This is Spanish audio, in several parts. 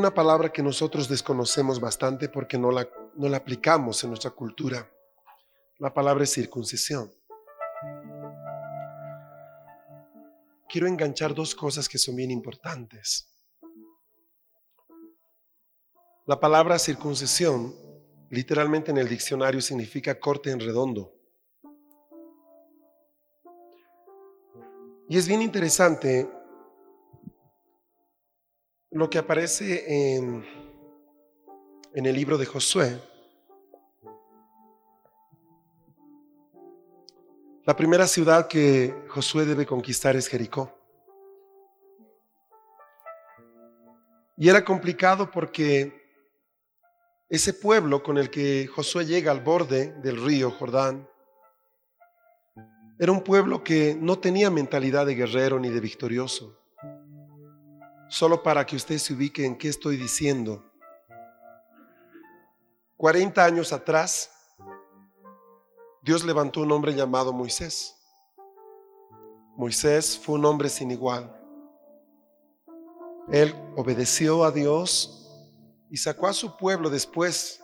Una palabra que nosotros desconocemos bastante porque no la, no la aplicamos en nuestra cultura. La palabra es circuncisión. Quiero enganchar dos cosas que son bien importantes. La palabra circuncisión literalmente en el diccionario significa corte en redondo. Y es bien interesante lo que aparece en, en el libro de Josué, la primera ciudad que Josué debe conquistar es Jericó. Y era complicado porque ese pueblo con el que Josué llega al borde del río Jordán era un pueblo que no tenía mentalidad de guerrero ni de victorioso. Solo para que usted se ubique en qué estoy diciendo. 40 años atrás, Dios levantó un hombre llamado Moisés. Moisés fue un hombre sin igual. Él obedeció a Dios y sacó a su pueblo después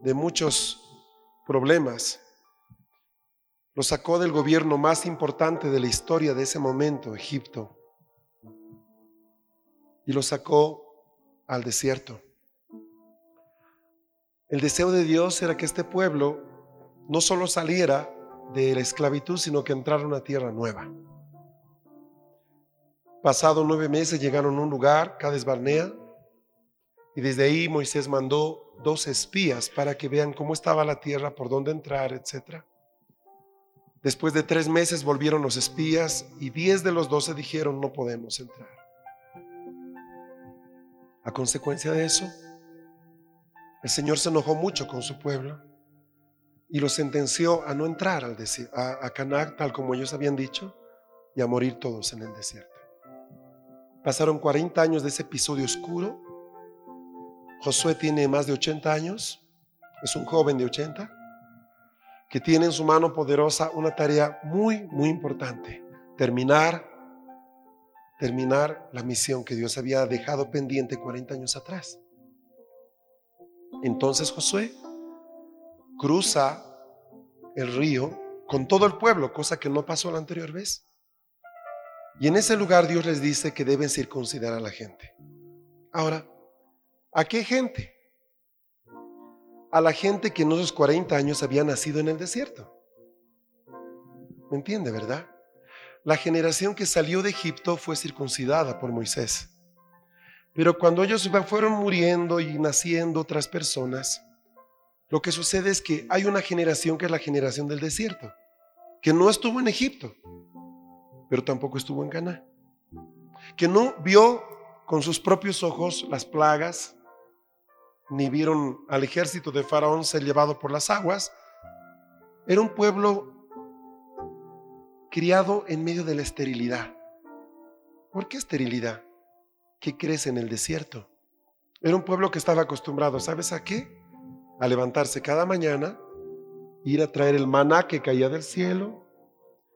de muchos problemas. Lo sacó del gobierno más importante de la historia de ese momento, Egipto y lo sacó al desierto. El deseo de Dios era que este pueblo no solo saliera de la esclavitud, sino que entrara a una tierra nueva. Pasado nueve meses llegaron a un lugar, Cades Barnea, y desde ahí Moisés mandó dos espías para que vean cómo estaba la tierra, por dónde entrar, etc. Después de tres meses volvieron los espías y diez de los doce dijeron no podemos entrar. A consecuencia de eso, el Señor se enojó mucho con su pueblo y lo sentenció a no entrar al a, a Canaán tal como ellos habían dicho y a morir todos en el desierto. Pasaron 40 años de ese episodio oscuro. Josué tiene más de 80 años, es un joven de 80, que tiene en su mano poderosa una tarea muy, muy importante, terminar terminar la misión que Dios había dejado pendiente 40 años atrás. Entonces Josué cruza el río con todo el pueblo, cosa que no pasó la anterior vez. Y en ese lugar Dios les dice que deben circuncidar a la gente. Ahora, ¿a qué gente? A la gente que en esos 40 años había nacido en el desierto. ¿Me entiende, verdad? La generación que salió de Egipto fue circuncidada por Moisés. Pero cuando ellos fueron muriendo y naciendo otras personas, lo que sucede es que hay una generación que es la generación del desierto, que no estuvo en Egipto, pero tampoco estuvo en Cana, que no vio con sus propios ojos las plagas, ni vieron al ejército de Faraón ser llevado por las aguas. Era un pueblo criado en medio de la esterilidad. ¿Por qué esterilidad? ¿Qué crece en el desierto? Era un pueblo que estaba acostumbrado, ¿sabes a qué? A levantarse cada mañana, ir a traer el maná que caía del cielo,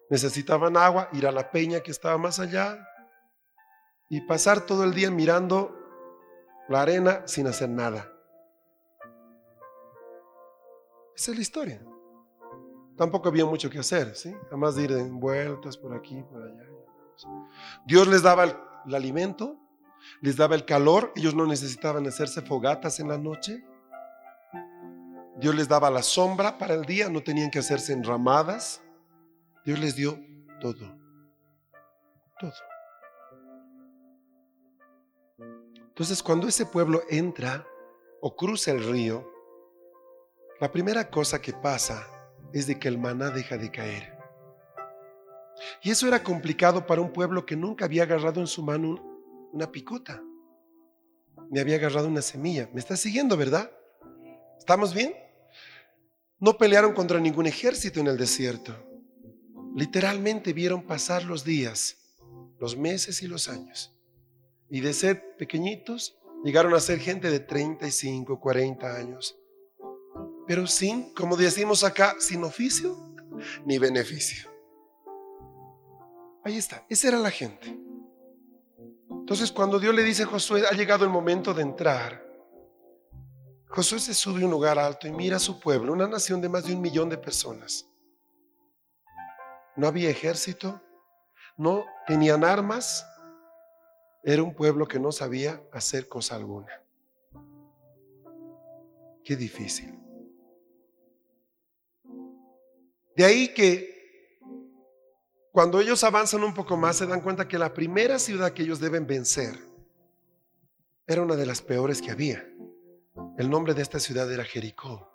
necesitaban agua, ir a la peña que estaba más allá y pasar todo el día mirando la arena sin hacer nada. Esa es la historia tampoco había mucho que hacer, ¿sí? Además de ir en vueltas por aquí, por allá. Dios les daba el, alimento, les daba el calor, ellos no necesitaban hacerse fogatas en la noche. Dios les daba la sombra para el día, no tenían que hacerse enramadas. Dios les dio todo, todo. Entonces cuando ese pueblo entra o cruza el río, la primera cosa que pasa es de que el maná deja de caer. Y eso era complicado para un pueblo que nunca había agarrado en su mano una picota, ni había agarrado una semilla. ¿Me estás siguiendo, verdad? ¿Estamos bien? No pelearon contra ningún ejército en el desierto. Literalmente vieron pasar los días, los meses y los años. Y de ser pequeñitos, llegaron a ser gente de 35, 40 años. Pero sin, como decimos acá, sin oficio ni beneficio. Ahí está, esa era la gente. Entonces cuando Dios le dice a Josué, ha llegado el momento de entrar, Josué se sube a un lugar alto y mira a su pueblo, una nación de más de un millón de personas. No había ejército, no tenían armas, era un pueblo que no sabía hacer cosa alguna. Qué difícil. De ahí que cuando ellos avanzan un poco más se dan cuenta que la primera ciudad que ellos deben vencer era una de las peores que había. El nombre de esta ciudad era Jericó.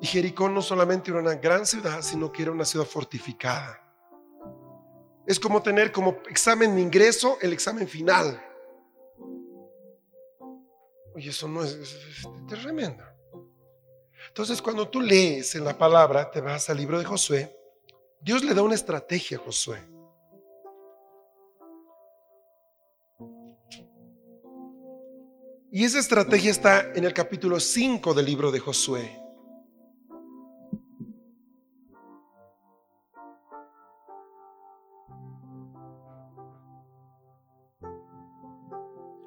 Y Jericó no solamente era una gran ciudad, sino que era una ciudad fortificada. Es como tener como examen de ingreso el examen final. Oye, eso no es, tremendo. Entonces, cuando tú lees en la palabra, te vas al libro de Josué, Dios le da una estrategia a Josué. Y esa estrategia está en el capítulo 5 del libro de Josué.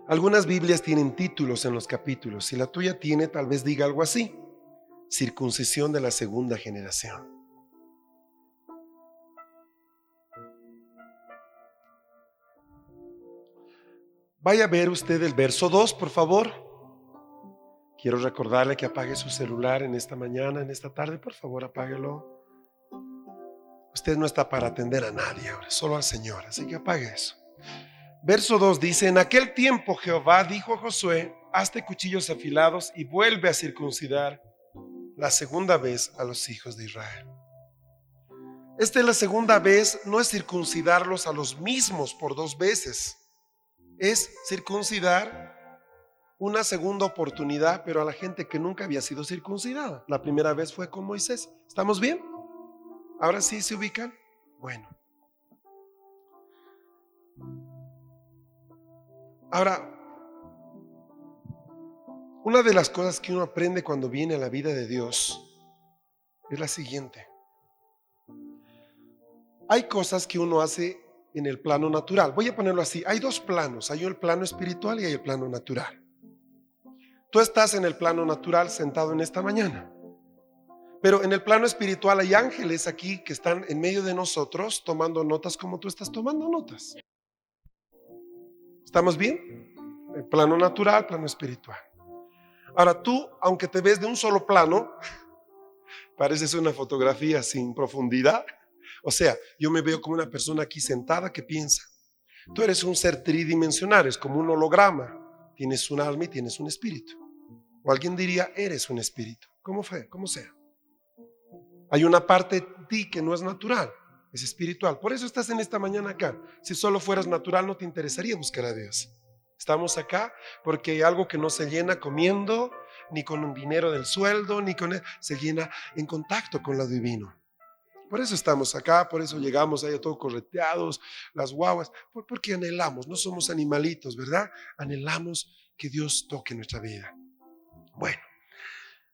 Algunas Biblias tienen títulos en los capítulos. Si la tuya tiene, tal vez diga algo así. Circuncisión de la segunda generación. Vaya a ver usted el verso 2, por favor. Quiero recordarle que apague su celular en esta mañana, en esta tarde, por favor, apáguelo. Usted no está para atender a nadie ahora, solo al Señor, así que apague eso. Verso 2 dice, en aquel tiempo Jehová dijo a Josué, hazte cuchillos afilados y vuelve a circuncidar la segunda vez a los hijos de Israel. Esta es la segunda vez, no es circuncidarlos a los mismos por dos veces es circuncidar una segunda oportunidad, pero a la gente que nunca había sido circuncidada. La primera vez fue con Moisés. ¿Estamos bien? Ahora sí se ubican. Bueno. Ahora, una de las cosas que uno aprende cuando viene a la vida de Dios es la siguiente. Hay cosas que uno hace en el plano natural. Voy a ponerlo así. Hay dos planos. Hay el plano espiritual y hay el plano natural. Tú estás en el plano natural sentado en esta mañana. Pero en el plano espiritual hay ángeles aquí que están en medio de nosotros tomando notas como tú estás tomando notas. ¿Estamos bien? El plano natural, plano espiritual. Ahora tú, aunque te ves de un solo plano, pareces una fotografía sin profundidad. O sea, yo me veo como una persona aquí sentada que piensa. Tú eres un ser tridimensional, es como un holograma. Tienes un alma y tienes un espíritu. O alguien diría, eres un espíritu. ¿Cómo fue? Como sea. Hay una parte de ti que no es natural, es espiritual. Por eso estás en esta mañana acá. Si solo fueras natural, no te interesaría buscar a Dios. Estamos acá porque hay algo que no se llena comiendo, ni con un dinero del sueldo, ni con... Se llena en contacto con lo divino. Por eso estamos acá, por eso llegamos ahí todos correteados, las guaguas, porque anhelamos, no somos animalitos, ¿verdad? Anhelamos que Dios toque nuestra vida. Bueno,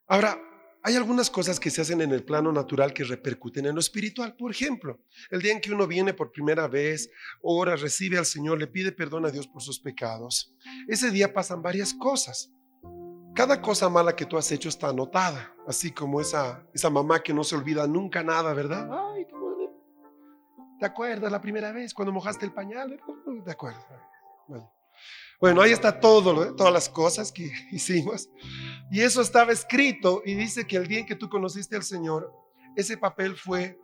ahora, hay algunas cosas que se hacen en el plano natural que repercuten en lo espiritual. Por ejemplo, el día en que uno viene por primera vez, ora, recibe al Señor, le pide perdón a Dios por sus pecados. Ese día pasan varias cosas. Cada cosa mala que tú has hecho está anotada, así como esa, esa mamá que no se olvida nunca nada, ¿verdad? Ay, ¿Te acuerdas la primera vez cuando mojaste el pañal? ¿Te acuerdas? Bueno, ahí está todo, todas las cosas que hicimos. Y eso estaba escrito y dice que el día en que tú conociste al Señor, ese papel fue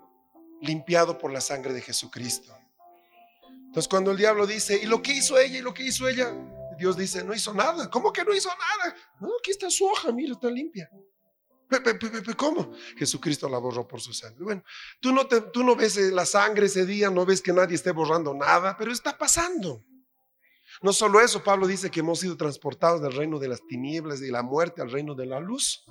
limpiado por la sangre de Jesucristo. Entonces cuando el diablo dice, ¿y lo que hizo ella? ¿Y lo que hizo ella? Dios dice, no hizo nada. ¿Cómo que no hizo nada? No, aquí está su hoja, mira, está limpia. ¿Cómo? Jesucristo la borró por su sangre. Bueno, tú no, te, tú no ves la sangre ese día, no ves que nadie esté borrando nada, pero está pasando. No solo eso, Pablo dice que hemos sido transportados del reino de las tinieblas y la muerte al reino de la luz.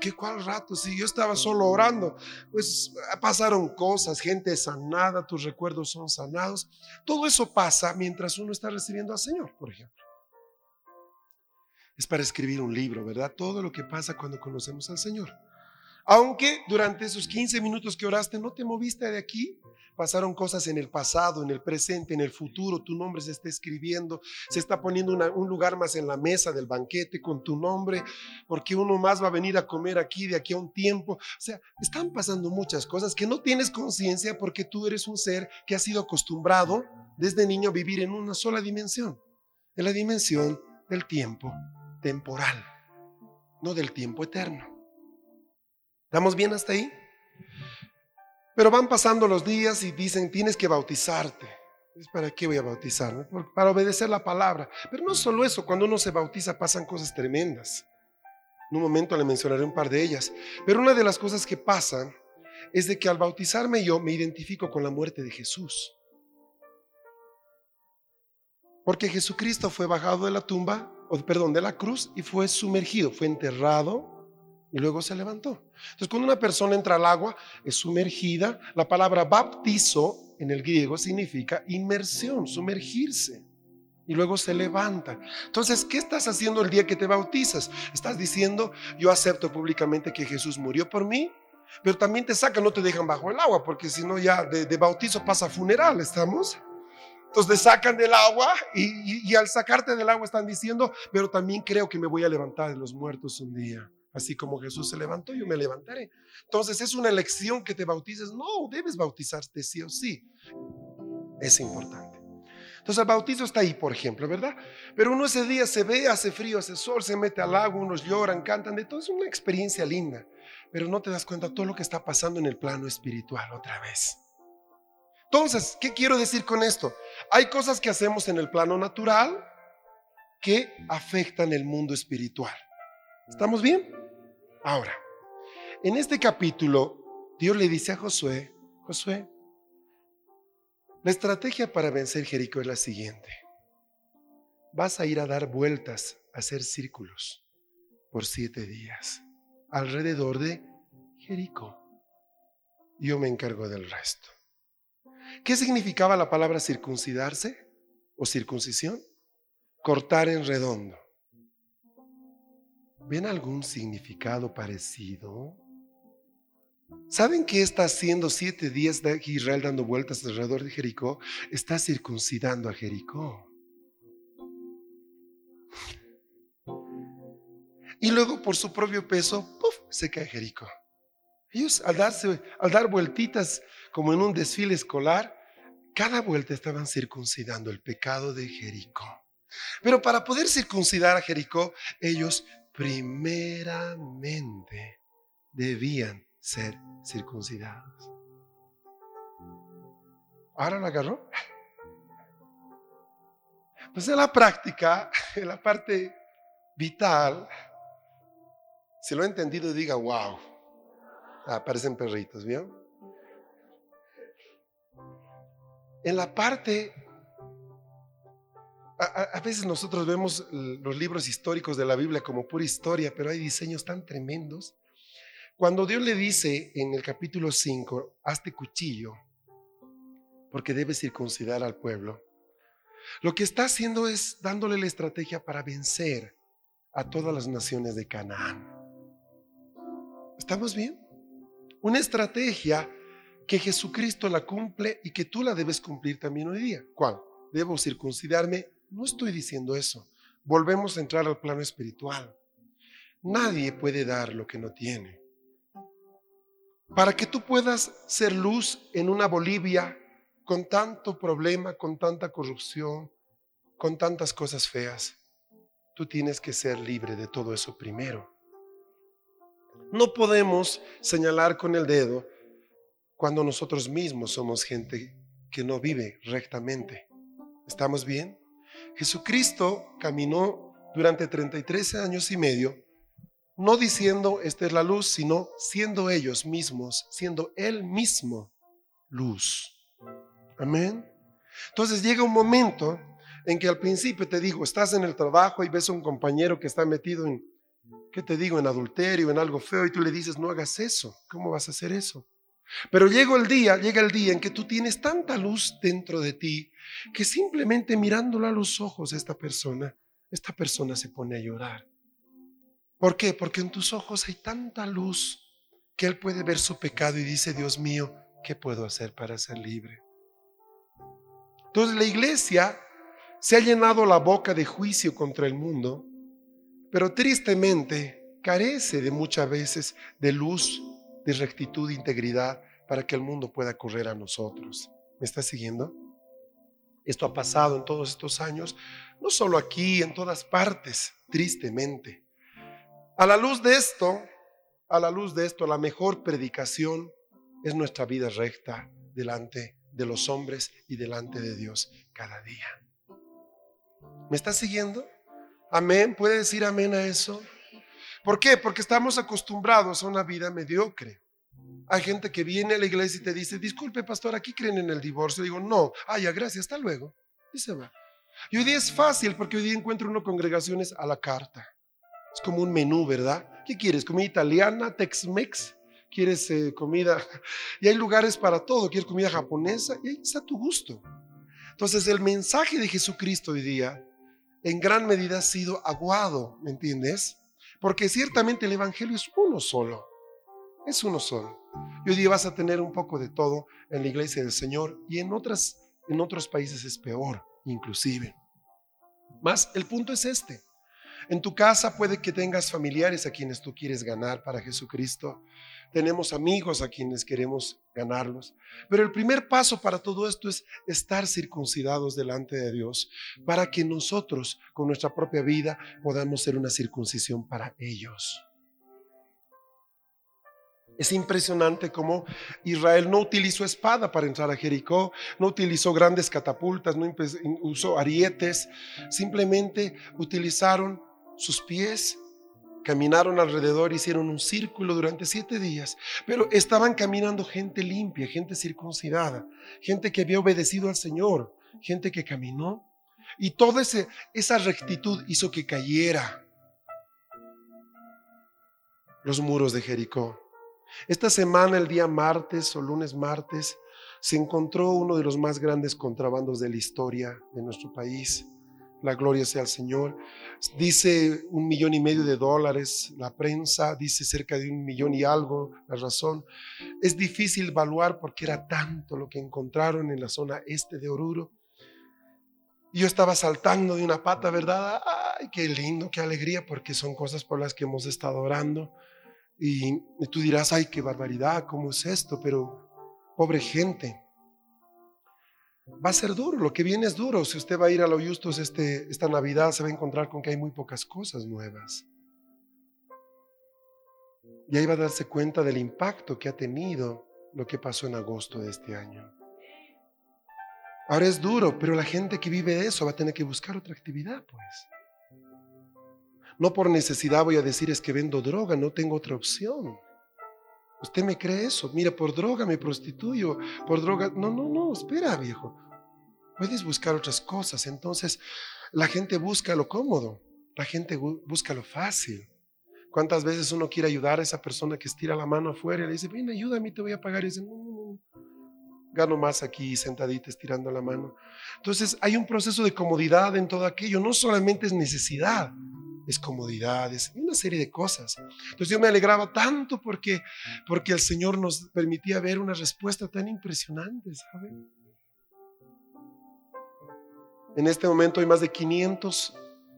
¿Qué cuál rato? Si yo estaba solo orando, pues pasaron cosas, gente sanada, tus recuerdos son sanados. Todo eso pasa mientras uno está recibiendo al Señor, por ejemplo. Es para escribir un libro, ¿verdad? Todo lo que pasa cuando conocemos al Señor. Aunque durante esos 15 minutos que oraste no te moviste de aquí, pasaron cosas en el pasado, en el presente, en el futuro, tu nombre se está escribiendo, se está poniendo un lugar más en la mesa del banquete con tu nombre, porque uno más va a venir a comer aquí de aquí a un tiempo. O sea, están pasando muchas cosas que no tienes conciencia porque tú eres un ser que ha sido acostumbrado desde niño a vivir en una sola dimensión, en la dimensión del tiempo temporal, no del tiempo eterno. ¿Estamos bien hasta ahí? Pero van pasando los días y dicen, tienes que bautizarte. ¿Para qué voy a bautizarme? Para obedecer la palabra. Pero no solo eso, cuando uno se bautiza pasan cosas tremendas. En un momento le mencionaré un par de ellas. Pero una de las cosas que pasan es de que al bautizarme yo me identifico con la muerte de Jesús. Porque Jesucristo fue bajado de la tumba, perdón, de la cruz y fue sumergido, fue enterrado y luego se levantó. Entonces, cuando una persona entra al agua, es sumergida. La palabra baptizo en el griego significa inmersión, sumergirse. Y luego se levanta. Entonces, ¿qué estás haciendo el día que te bautizas? Estás diciendo, yo acepto públicamente que Jesús murió por mí, pero también te sacan, no te dejan bajo el agua, porque si no ya de, bautizo pasa funeral, ¿estamos? Entonces te sacan del agua y, y al sacarte del agua están diciendo, pero también creo que me voy a levantar de los muertos un día. Así como Jesús se levantó, yo me levantaré. Entonces, ¿es una elección que te bautices? No, debes bautizarte sí o sí. Es importante. Entonces, el bautizo está ahí, por ejemplo, ¿verdad? Pero uno ese día se ve, hace frío, hace sol, se mete al agua, unos lloran, cantan, de todo. Es una experiencia linda. Pero no te das cuenta todo lo que está pasando en el plano espiritual otra vez. Entonces, ¿qué quiero decir con esto? Hay cosas que hacemos en el plano natural que afectan el mundo espiritual. ¿Estamos bien? Ahora, en este capítulo, Dios le dice a Josué, Josué, la estrategia para vencer Jericó es la siguiente. Vas a ir a dar vueltas, a hacer círculos por siete días alrededor de Jericó. Yo me encargo del resto. ¿Qué significaba la palabra circuncidarse o circuncisión? Cortar en redondo. ¿Ven algún significado parecido? ¿Saben qué está haciendo siete días de Israel dando vueltas alrededor de Jericó? Está circuncidando a Jericó. Y luego por su propio peso, ¡puf! se cae Jericó. Ellos al, darse, al dar vueltitas como en un desfile escolar, cada vuelta estaban circuncidando el pecado de Jericó. Pero para poder circuncidar a Jericó, ellos primeramente debían ser circuncidados. ¿Ahora lo agarró? Pues en la práctica, en la parte vital, si lo he entendido, diga, wow. Aparecen perritos, ¿vio? En la parte a, veces nosotros vemos los libros históricos de la Biblia como pura historia, pero hay diseños tan tremendos. Cuando Dios le dice en el capítulo 5, hazte cuchillo, porque debes circuncidar al pueblo, lo que está haciendo es dándole la estrategia para vencer a todas las naciones de Canaán. ¿Estamos bien? Una estrategia que Jesucristo la cumple y que tú la debes cumplir también hoy día. ¿Cuál? Debo circuncidarme no estoy diciendo eso. Volvemos a entrar al plano espiritual. Nadie puede dar lo que no tiene. Para que tú puedas ser luz en una Bolivia con tanto problema, con tanta corrupción, con tantas cosas feas, tú tienes que ser libre de todo eso primero. No podemos señalar con el dedo cuando nosotros mismos somos gente que no vive rectamente. ¿Estamos bien? Jesucristo caminó durante 33 años y medio no diciendo esta es la luz, sino siendo ellos mismos, siendo Él mismo luz. Amén. Entonces llega un momento en que al principio te digo, estás en el trabajo y ves a un compañero que está metido en, ¿qué te digo?, en adulterio, en algo feo, y tú le dices, no hagas eso. ¿Cómo vas a hacer eso? Pero llega el día, llega el día en que tú tienes tanta luz dentro de ti que simplemente mirándola a los ojos a esta persona, esta persona se pone a llorar. ¿Por qué? Porque en tus ojos hay tanta luz que él puede ver su pecado y dice, Dios mío, ¿qué puedo hacer para ser libre? Entonces la iglesia se ha llenado la boca de juicio contra el mundo, pero tristemente carece de muchas veces de luz, de rectitud, de integridad para que el mundo pueda correr a nosotros. ¿Me está siguiendo? Esto ha pasado en todos estos años, no solo aquí, en todas partes, tristemente. A la luz de esto, a la luz de esto, la mejor predicación es nuestra vida recta delante de los hombres y delante de Dios cada día. ¿Me está siguiendo? Amén. ¿Puede decir amén a eso? ¿Por qué? Porque estamos acostumbrados a una vida mediocre. Hay gente que viene a la iglesia y te dice, disculpe, pastor, aquí creen en el divorcio. Digo, no, ay, gracias, hasta luego. Y se va. Y hoy día es fácil porque hoy día encuentro uno congregaciones a la carta. Es como un menú, ¿verdad? ¿Qué quieres? ¿Comida italiana, Tex-Mex? ¿Quieres eh, comida? Y hay lugares para todo. ¿Quieres comida japonesa? Y ahí está tu gusto. Entonces el mensaje de Jesucristo hoy día en gran medida ha sido aguado, ¿me entiendes? Porque ciertamente el Evangelio es uno solo. Es uno solo. Y hoy día vas a tener un poco de todo en la iglesia del Señor y en, otras, en otros países es peor, inclusive. Más, el punto es este. En tu casa puede que tengas familiares a quienes tú quieres ganar para Jesucristo. Tenemos amigos a quienes queremos ganarlos. Pero el primer paso para todo esto es estar circuncidados delante de Dios para que nosotros con nuestra propia vida podamos ser una circuncisión para ellos. Es impresionante cómo Israel no utilizó espada para entrar a Jericó, no utilizó grandes catapultas, no usó arietes, simplemente utilizaron sus pies, caminaron alrededor, hicieron un círculo durante siete días, pero estaban caminando gente limpia, gente circuncidada, gente que había obedecido al Señor, gente que caminó, y toda esa rectitud hizo que cayera los muros de Jericó. Esta semana, el día martes o lunes martes, se encontró uno de los más grandes contrabandos de la historia de nuestro país. La gloria sea al Señor. Dice un millón y medio de dólares, la prensa dice cerca de un millón y algo, la razón. Es difícil evaluar porque era tanto lo que encontraron en la zona este de Oruro. yo estaba saltando de una pata, ¿verdad? Ay, qué lindo, qué alegría, porque son cosas por las que hemos estado orando. Y tú dirás, ay, qué barbaridad, ¿cómo es esto? Pero pobre gente. Va a ser duro, lo que viene es duro. Si usted va a ir a los Justos este, esta Navidad, se va a encontrar con que hay muy pocas cosas nuevas. Y ahí va a darse cuenta del impacto que ha tenido lo que pasó en agosto de este año. Ahora es duro, pero la gente que vive de eso va a tener que buscar otra actividad, pues. No por necesidad voy a decir es que vendo droga, no tengo otra opción. ¿Usted me cree eso? Mira, por droga me prostituyo, por droga... No, no, no, espera, viejo. Puedes buscar otras cosas. Entonces, la gente busca lo cómodo, la gente busca lo fácil. ¿Cuántas veces uno quiere ayudar a esa persona que estira la mano afuera y le dice, ven, ayúdame, te voy a pagar? Y dice, no, no, no, gano más aquí sentadita estirando la mano. Entonces, hay un proceso de comodidad en todo aquello. No solamente es necesidad, es comodidades una serie de cosas. Entonces yo me alegraba tanto porque, porque el Señor nos permitía ver una respuesta tan impresionante. En este momento hay más de 500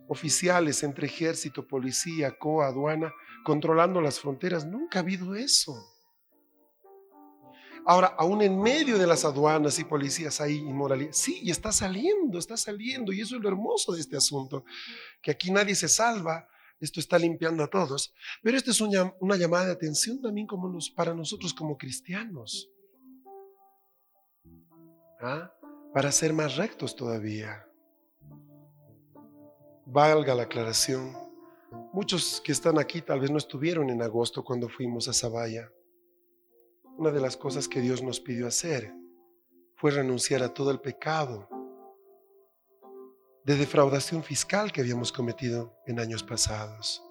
oficiales entre ejército, policía, COA, aduana, controlando las fronteras. Nunca ha habido eso. Ahora, aún en medio de las aduanas y policías hay inmoralidad. Sí, y está saliendo, está saliendo. Y eso es lo hermoso de este asunto, que aquí nadie se salva. Esto está limpiando a todos. Pero esto es una, llamada de atención también para nosotros como cristianos. ¿Ah? Para ser más rectos todavía. Valga la aclaración. Muchos que están aquí tal vez no estuvieron en agosto cuando fuimos a Zavalla. Una de las cosas que Dios nos pidió hacer fue renunciar a todo el pecado de defraudación fiscal que habíamos cometido en años pasados.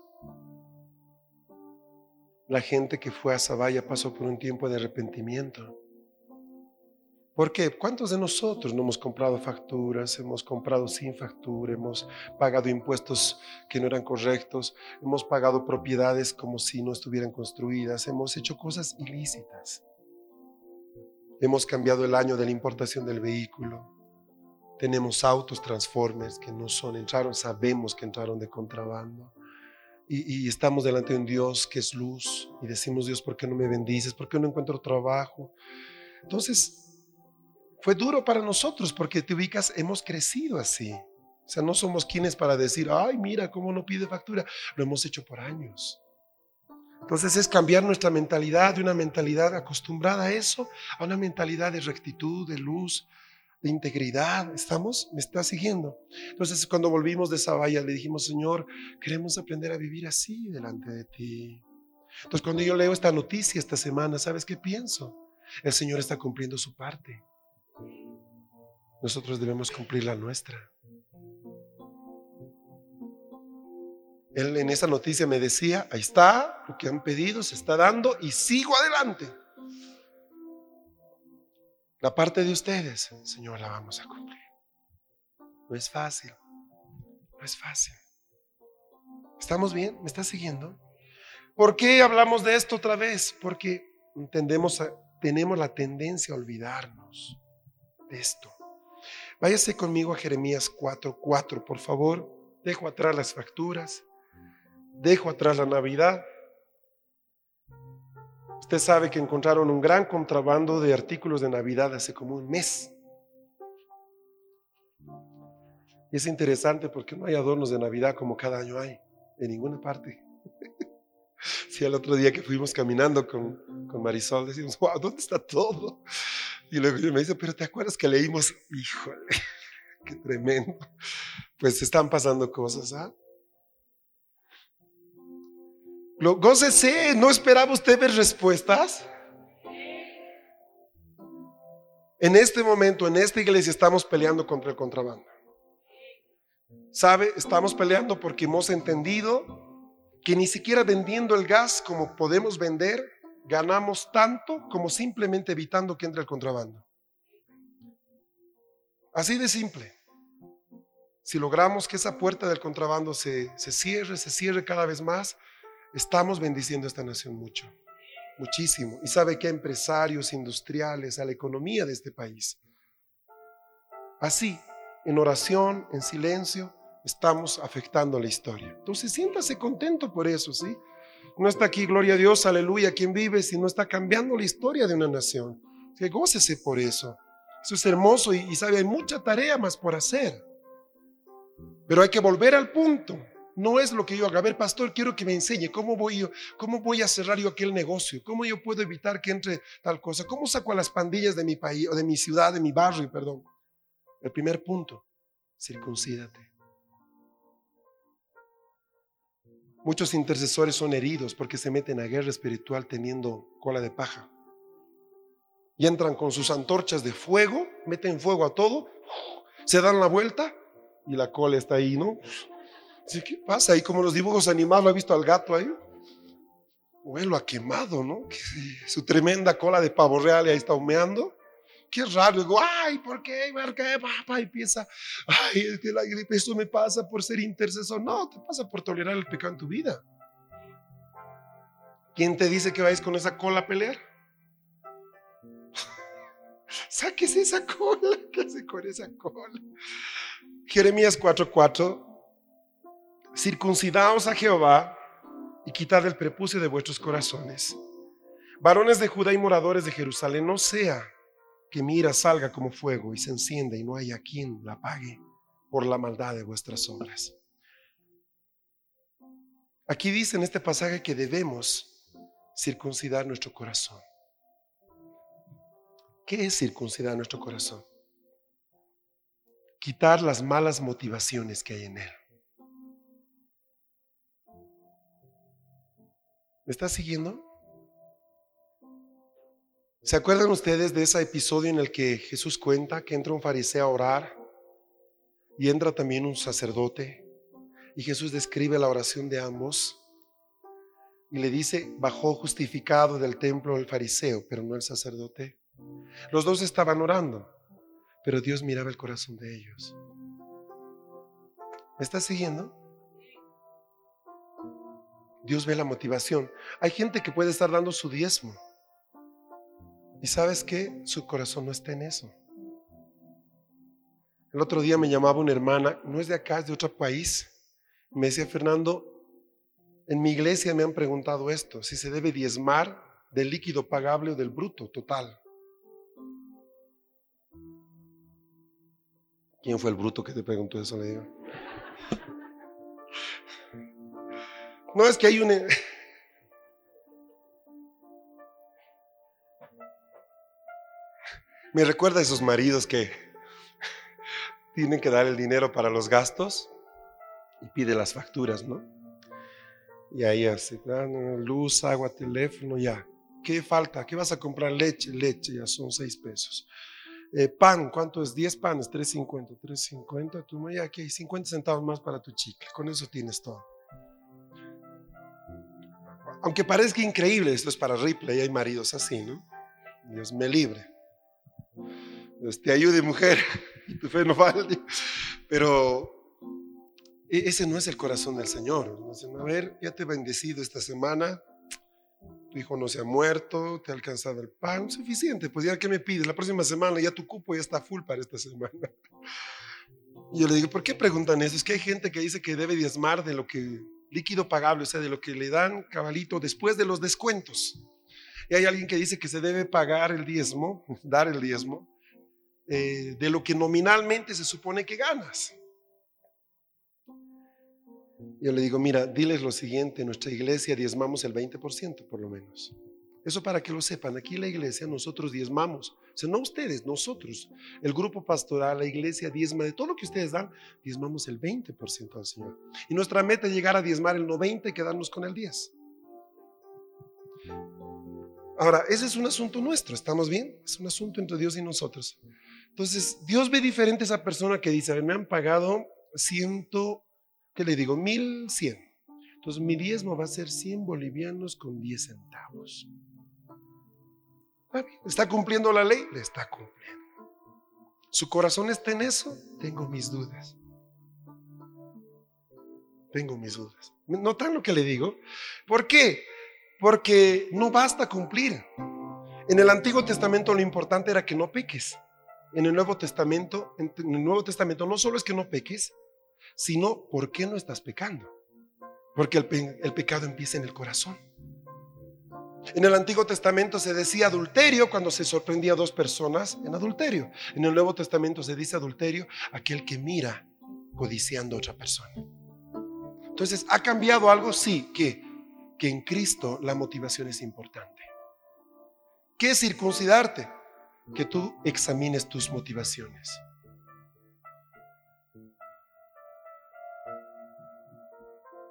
La gente que fue a Zavalla pasó por un tiempo de arrepentimiento. Porque ¿cuántos de nosotros no hemos comprado facturas, hemos comprado sin factura, hemos pagado impuestos que no eran correctos, hemos pagado propiedades como si no estuvieran construidas, hemos hecho cosas ilícitas? Hemos cambiado el año de la importación del vehículo. Tenemos autos transformers que no son, entraron, sabemos que entraron de contrabando. Y, y, estamos delante de un Dios que es luz y decimos, Dios, ¿por qué no me bendices? ¿Por qué no encuentro trabajo? Entonces, fue duro para nosotros porque te ubicas, hemos crecido así. O sea, no somos quienes para decir, ay, mira cómo no pide factura. Lo hemos hecho por años. Entonces es cambiar nuestra mentalidad de una mentalidad acostumbrada a eso a una mentalidad de rectitud, de luz, de integridad. ¿Estamos? ¿Me está siguiendo? Entonces cuando volvimos de esa valla le dijimos, Señor, queremos aprender a vivir así delante de ti. Entonces cuando yo leo esta noticia esta semana, ¿sabes qué pienso? El Señor está cumpliendo su parte nosotros debemos cumplir la nuestra. Él en esa noticia me decía, ahí está, lo que han pedido se está dando y sigo adelante. La parte de ustedes, Señor, la vamos a cumplir. No es fácil, no es fácil. ¿Estamos bien? ¿Me está siguiendo? ¿Por qué hablamos de esto otra vez? Porque entendemos, tenemos la tendencia a olvidarnos de esto. Váyase conmigo a Jeremías 4:4, por favor. Dejo atrás las facturas. Dejo atrás la Navidad. Usted sabe que encontraron un gran contrabando de artículos de Navidad hace como un mes. Y es interesante porque no hay adornos de Navidad como cada año hay, en ninguna parte. Si el otro día que fuimos caminando con, con Marisol decimos, wow, ¿dónde está todo? Y luego me dice, pero ¿te acuerdas que leímos? Híjole, qué tremendo. Pues están pasando cosas, ¿ah? Gócese, ¿no esperaba usted ver respuestas? En este momento, en esta iglesia, estamos peleando contra el contrabando. ¿Sabe? Estamos peleando porque hemos entendido que ni siquiera vendiendo el gas como podemos vender, ganamos tanto como simplemente evitando que entre el contrabando. Así de simple. Si logramos que esa puerta del contrabando se, se cierre, se cierre cada vez más, estamos bendiciendo a esta nación mucho, muchísimo. Y sabe que empresarios industriales, a la economía de este país. Así, en oración, en silencio, estamos afectando la historia. Entonces siéntase contento por eso, ¿sí? No está aquí, gloria a Dios, aleluya, quien vive, sino está cambiando la historia de una nación. Que gócese por eso. Eso es hermoso y, y sabe, hay mucha tarea más por hacer. Pero hay que volver al punto. No es lo que yo haga. A ver, pastor, quiero que me enseñe cómo voy yo, cómo voy a cerrar yo aquel negocio, cómo yo puedo evitar que entre tal cosa, cómo saco a las pandillas de mi país o de mi ciudad, de mi barrio, perdón. El primer punto, circuncídate. Muchos intercesores son heridos porque se meten a guerra espiritual teniendo cola de paja. Y entran con sus antorchas de fuego, meten fuego a todo, se dan la vuelta y la cola está ahí, ¿no? ¿Qué pasa? Ahí como los dibujos animados, ¿lo ha visto al gato ahí? Huelo ha quemado, ¿no? Su tremenda cola de pavo real ahí está humeando. Qué raro. Digo, ay, ¿por qué? ¿Por qué? Papá, piensa, ay, es eso me pasa por ser intercesor. No, te pasa por tolerar el pecado en tu vida. ¿Quién te dice que vais con esa cola a pelear? Sáquese esa cola. ¿Qué hace con esa cola? Jeremías 4:4. Circuncidaos a Jehová y quitad el prepucio de vuestros corazones. Varones de Judá y moradores de Jerusalén, no sea que mira salga como fuego y se encienda y no haya quien la apague por la maldad de vuestras obras. Aquí dice en este pasaje que debemos circuncidar nuestro corazón. ¿Qué es circuncidar nuestro corazón? Quitar las malas motivaciones que hay en él. ¿Me está siguiendo? ¿Se acuerdan ustedes de ese episodio en el que Jesús cuenta que entra un fariseo a orar y entra también un sacerdote? Y Jesús describe la oración de ambos y le dice, bajó justificado del templo el fariseo, pero no el sacerdote. Los dos estaban orando, pero Dios miraba el corazón de ellos. ¿Me estás siguiendo? Dios ve la motivación. Hay gente que puede estar dando su diezmo. Y sabes que su corazón no está en eso. El otro día me llamaba una hermana, no es de acá, es de otro país. Me decía, Fernando, en mi iglesia me han preguntado esto, si se debe diezmar del líquido pagable o del bruto total. ¿Quién fue el bruto que te preguntó eso? Le digo. No es que hay un... Me recuerda a esos maridos que tienen que dar el dinero para los gastos y pide las facturas, ¿no? Y ahí así, luz, agua, teléfono, ya. ¿Qué falta? ¿Qué vas a comprar? Leche, leche, ya son seis pesos. Eh, pan, ¿cuánto es? 10 panes, 3.50, 3.50. Tú, ya aquí hay 50 centavos más para tu chicle. Con eso tienes todo. Aunque parezca increíble, esto es para Ripley, hay maridos así, ¿no? Dios me libre. Te ayude, mujer, tu fe no falte. Pero e-, ese no es el corazón del Señor. a ver, ya te he bendecido esta semana, tu hijo no se ha muerto, te ha alcanzado el pan, suficiente, pues ya que me pides, la próxima semana ya tu cupo ya está full para esta semana. Y yo le digo, ¿por qué preguntan eso? Es que hay gente que dice que debe diezmar de lo que, líquido pagable, o sea, de lo que le dan cabalito después de los descuentos. Y hay alguien que dice que se debe pagar el diezmo, dar el diezmo, eh, de lo que nominalmente se supone que ganas. Yo le digo, mira, diles lo siguiente, en nuestra iglesia diezmamos el 20% por lo menos. Eso para que lo sepan, aquí la iglesia nosotros diezmamos, o sea, no ustedes, nosotros, el grupo pastoral, la iglesia diezma, de todo lo que ustedes dan, diezmamos el 20% al Señor. Y nuestra meta es llegar a diezmar el 90% y quedarnos con el 10%. Ahora, ese es un asunto nuestro, ¿estamos bien? Es un asunto entre Dios y nosotros. Entonces, Dios ve diferente a esa persona que dice, a me han pagado ciento ¿qué le digo? 1100. Entonces mi diezmo va a ser 100 bolivianos con 10 centavos. ¿Está cumpliendo la ley? Le está cumpliendo. ¿Su corazón está en eso? Tengo mis dudas. Tengo mis dudas. ¿Notan lo que le digo? ¿Por qué? Porque no basta cumplir. En el Antiguo Testamento lo importante era que no peques. En el Nuevo Testamento, en el Nuevo Testamento no solo es que no peques, sino por qué no estás pecando. Porque el, pecado empieza en el corazón. En el Antiguo Testamento se decía adulterio cuando se sorprendía a dos personas en adulterio. En el Nuevo Testamento se dice adulterio aquel que mira codiciando a otra persona. Entonces, ¿ha cambiado algo? Sí, que, que en Cristo la motivación es importante. ¿Qué es circuncidarte? Que tú examines tus motivaciones.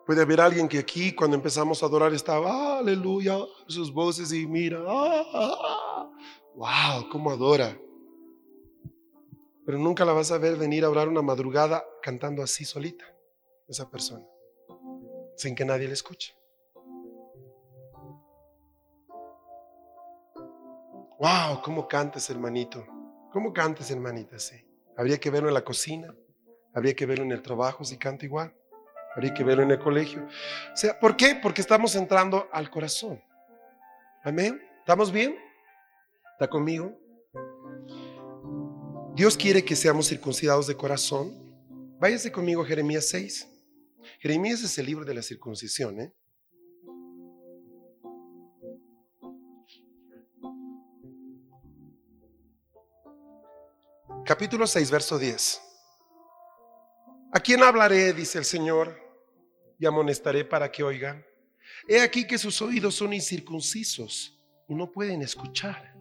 Puede haber alguien que aquí cuando empezamos a adorar estaba, aleluya, sus voces y mira, ah, wow, cómo adora. Pero nunca la vas a ver venir a orar una madrugada cantando así solita, esa persona, sin que nadie le escuche. Wow, cómo cantes, hermanito. ¿Cómo cantes, hermanita? Sí. Habría que verlo en la cocina, habría que verlo en el trabajo si canta igual. Habría que verlo en el colegio. O sea, ¿por qué? Porque estamos entrando al corazón. Amén. ¿Estamos bien? ¿Está conmigo? Dios quiere que seamos circuncidados de corazón. Váyase conmigo a Jeremías 6. Jeremías es el libro de la circuncisión. ¿eh? Capítulo 6, verso 10. ¿A quién hablaré? dice el Señor, y amonestaré para que oigan. He aquí que sus oídos son incircuncisos y no pueden escuchar.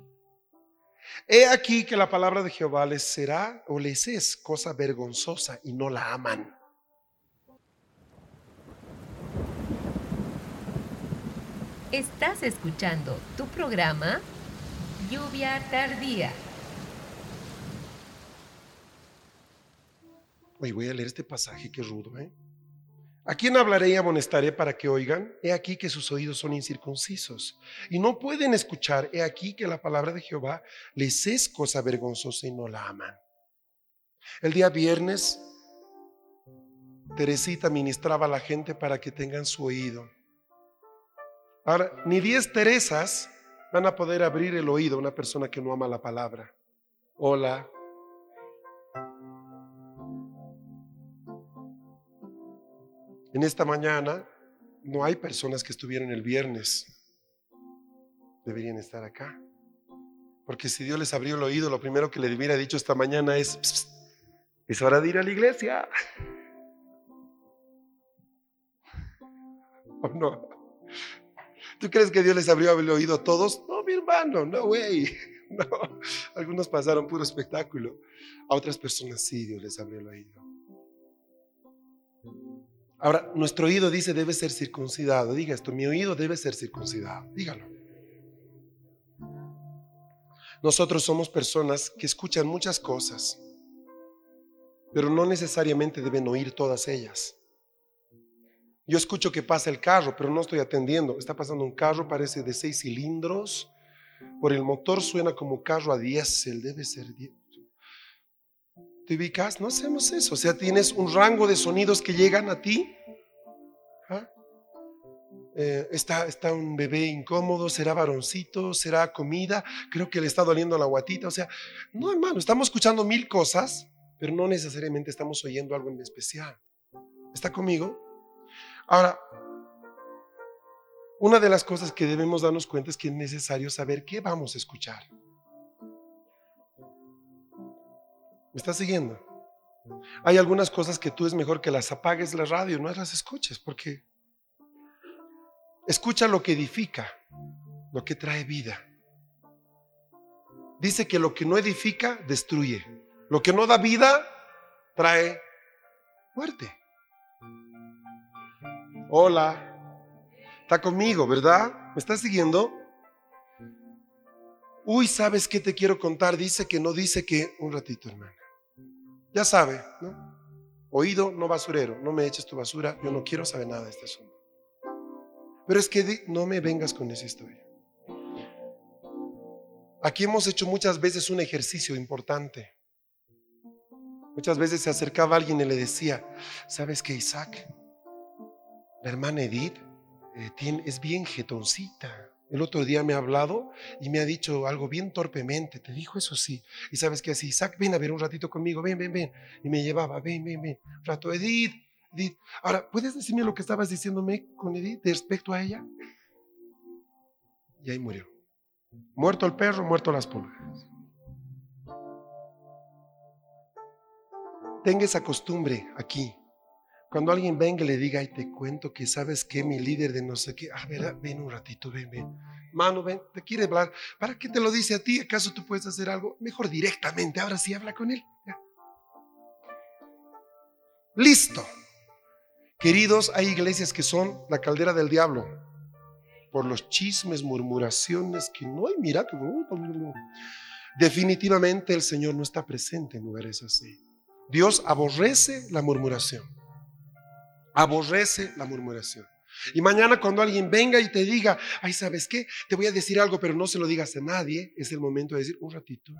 He aquí que la palabra de Jehová les será o les es cosa vergonzosa y no la aman. Estás escuchando tu programa Lluvia Tardía. Hoy voy a leer este pasaje que rudo, ¿eh? ¿A quién hablaré y amonestaré para que oigan? He aquí que sus oídos son incircuncisos y no pueden escuchar. He aquí que la palabra de Jehová les es cosa vergonzosa y no la aman. El día viernes, Teresita ministraba a la gente para que tengan su oído. Ahora, ni diez Teresas van a poder abrir el oído a una persona que no ama la palabra. Hola. En esta mañana no hay personas que estuvieron el viernes. Deberían estar acá. Porque si Dios les abrió el oído, lo primero que le hubiera dicho esta mañana es, es hora de ir a la iglesia. ¿O no? ¿Tú crees que Dios les abrió el oído a todos? No, mi hermano, no, güey. No, algunos pasaron puro espectáculo. A otras personas sí, Dios les abrió el oído. Ahora, nuestro oído dice debe ser circuncidado. Diga esto, mi oído debe ser circuncidado. Dígalo. Nosotros somos personas que escuchan muchas cosas, pero no necesariamente deben oír todas ellas. Yo escucho que pasa el carro, pero no estoy atendiendo. Está pasando un carro, parece de seis cilindros. Por el motor suena como carro a diésel, debe ser ¿Te ubicas? No hacemos eso. O sea, tienes un rango de sonidos que llegan a ti. ¿Ah? Eh, está, está un bebé incómodo, será varoncito, será comida, creo que le está doliendo la guatita. O sea, no, hermano, estamos escuchando mil cosas, pero no necesariamente estamos oyendo algo en especial. ¿Está conmigo? Ahora, una de las cosas que debemos darnos cuenta es que es necesario saber qué vamos a escuchar. ¿Me estás siguiendo? Hay algunas cosas que tú es mejor que las apagues la radio, no las escuches, porque escucha lo que edifica, lo que trae vida. Dice que lo que no edifica, destruye. Lo que no da vida, trae muerte. Hola. Está conmigo, ¿verdad? ¿Me estás siguiendo? Uy, ¿sabes qué te quiero contar? Dice que no dice que... Un ratito, hermana. Ya sabe, ¿no? Oído, no basurero. No me eches tu basura. Yo no quiero saber nada de este asunto. Pero es que no me vengas con esa historia. Aquí hemos hecho muchas veces un ejercicio importante. Muchas veces se acercaba alguien y le decía, ¿sabes qué, Isaac? La hermana Edith eh, es bien jetoncita. El otro día me ha hablado y me ha dicho algo bien torpemente. Te dijo eso sí. Y sabes qué así, Isaac, ven a ver un ratito conmigo, ven, ven, ven. Y me llevaba, ven, ven, ven. Un rato, Edith, Edith. Ahora, ¿puedes decirme lo que estabas diciéndome con Edith respecto a ella? Y ahí murió. Muerto el perro, muerto las pulgas. Tenga esa costumbre aquí cuando alguien venga y le diga, y te cuento que sabes que mi líder de no sé qué, a ver, ven un ratito, ven, ven. Mano, ven, te quiere hablar. ¿Para qué te lo dice a ti? ¿Acaso tú puedes hacer algo? Mejor directamente, ahora sí habla con él. Listo. Queridos, hay iglesias que son la caldera del diablo por los chismes, murmuraciones que no hay, mira, definitivamente el Señor no está presente en lugares así. Dios aborrece la murmuración aborrece la murmuración. Y mañana cuando alguien venga y te diga, ay, ¿sabes qué? Te voy a decir algo, pero no se lo digas a nadie, es el momento de decir, un ratito.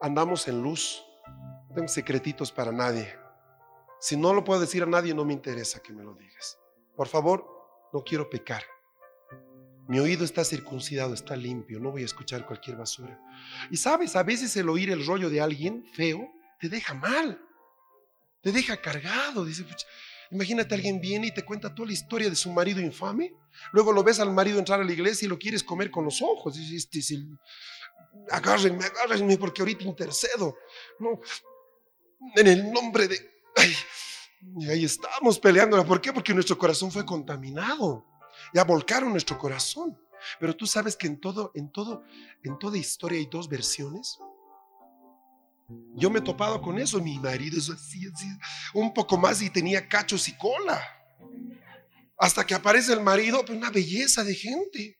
Andamos en luz, no tengo secretitos para nadie. Si no lo puedo decir a nadie, no me interesa que me lo digas. Por favor, no quiero pecar. Mi oído está circuncidado, está limpio, no voy a escuchar cualquier basura. Y sabes, a veces el oír el rollo de alguien feo te deja mal. Te deja cargado. Dice, imagínate, alguien viene y te cuenta toda la historia de su marido infame. Luego lo ves al marido entrar a la iglesia y lo quieres comer con los ojos. Dices, este, agárrenme, agárrenme porque ahorita intercedo. No, en el nombre de... y ahí estamos peleando. ¿Por qué? Porque nuestro corazón fue contaminado. Ya volcaron nuestro corazón. Pero tú sabes que en todo, en todo, en toda historia hay dos versiones. Yo me he topado con eso. Mi marido es así, así, un poco más y tenía cachos y cola. Hasta que aparece el marido, pues una belleza de gente.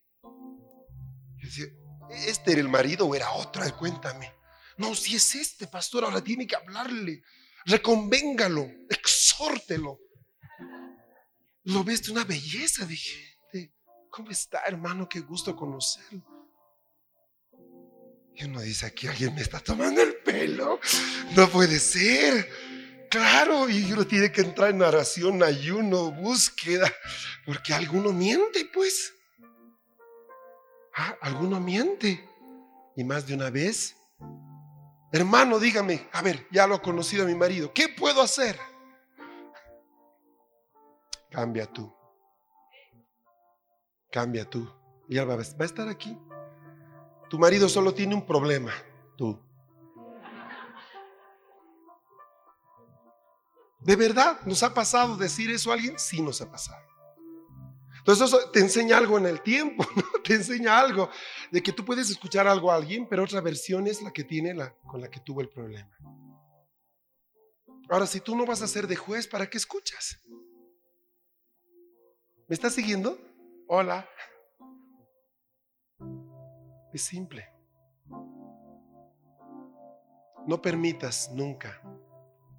¿este era el marido o era otra? Cuéntame. No, si es este, pastor, ahora tiene que hablarle. Reconvéngalo, exhórtelo. Lo ves una belleza de gente. ¿Cómo está, hermano? Qué gusto conocerlo. Uno dice, aquí alguien me está tomando el pelo. No puede ser. Claro, y uno tiene que entrar en oración, ayuno, búsqueda, porque alguno miente, pues. Ah, alguno miente. Y más de una vez. Hermano, dígame, a ver, ya lo ha conocido a mi marido, ¿qué puedo hacer? Cambia tú. Cambia tú. Y él va a estar aquí. Tu marido solo tiene un problema, tú. ¿De verdad nos ha pasado decir eso a alguien? Sí nos ha pasado. Entonces eso te enseña algo en el tiempo, te enseña algo de que tú puedes escuchar algo a alguien, pero otra versión es la que tiene la con la que tuvo el problema. Ahora, si tú no vas a ser de juez, ¿para qué escuchas? ¿Me estás siguiendo? Hola. Es simple. No permitas nunca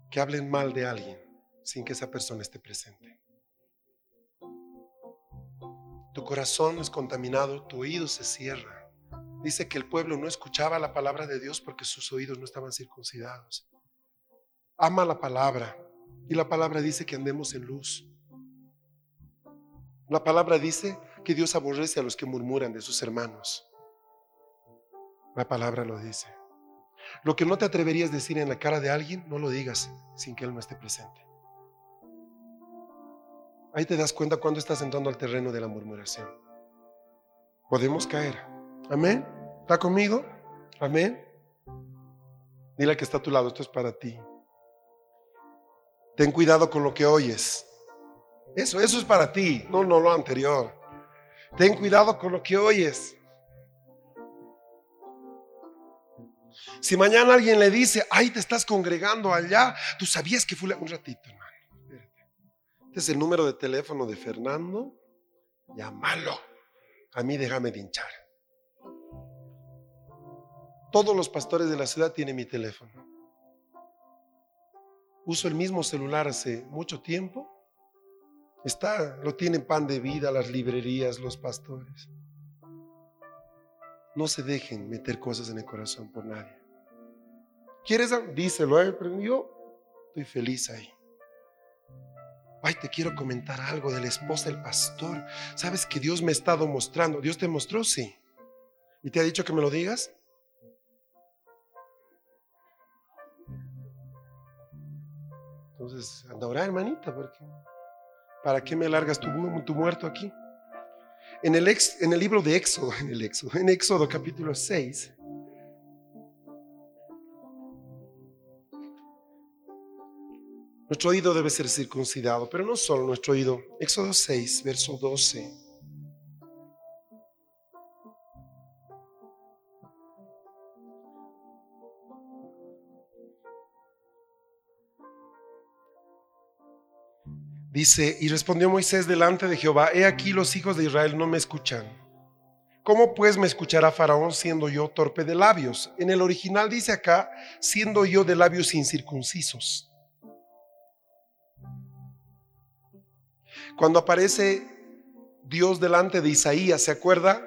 que hablen mal de alguien sin que esa persona esté presente. Tu corazón es contaminado, tu oído se cierra. Dice que el pueblo no escuchaba la palabra de Dios porque sus oídos no estaban circuncidados. Ama la palabra y la palabra dice que andemos en luz. La palabra dice que Dios aborrece a los que murmuran de sus hermanos. La palabra lo dice. Lo que no te atreverías a decir en la cara de alguien, no lo digas sin que Él no esté presente. Ahí te das cuenta cuando estás entrando al terreno de la murmuración. Podemos caer. Amén. ¿Está conmigo? Amén. Dile que está a tu lado, esto es para ti. Ten cuidado con lo que oyes. Eso, eso es para ti, no, no lo anterior. Ten cuidado con lo que oyes. Si mañana alguien le dice, ay, te estás congregando allá, tú sabías que fue un ratito, hermano. Este es el número de teléfono de Fernando. Llámalo. A mí déjame de hinchar. Todos los pastores de la ciudad tienen mi teléfono. Uso el mismo celular hace mucho tiempo. Está, lo tienen pan de vida, las librerías, los pastores. No se dejen meter cosas en el corazón por nadie. ¿Quieres? Díselo, ¿eh? pero yo estoy feliz ahí. Ay, te quiero comentar algo de la esposa del pastor. ¿Sabes que Dios me ha estado mostrando? ¿Dios te mostró? Sí. ¿Y te ha dicho que me lo digas? Entonces, anda a orar, hermanita, porque ¿para qué me largas tu, tu muerto aquí? En el, libro de Éxodo, en el Éxodo, en Éxodo capítulo 6, Nuestro oído debe ser circuncidado, pero no solo nuestro oído. Éxodo 6, verso 12. Dice, y respondió Moisés delante de Jehová, he aquí los hijos de Israel no me escuchan. ¿Cómo pues me escuchará Faraón siendo yo torpe de labios? En el original dice acá, siendo yo de labios incircuncisos. Cuando aparece Dios delante de Isaías, ¿se acuerda?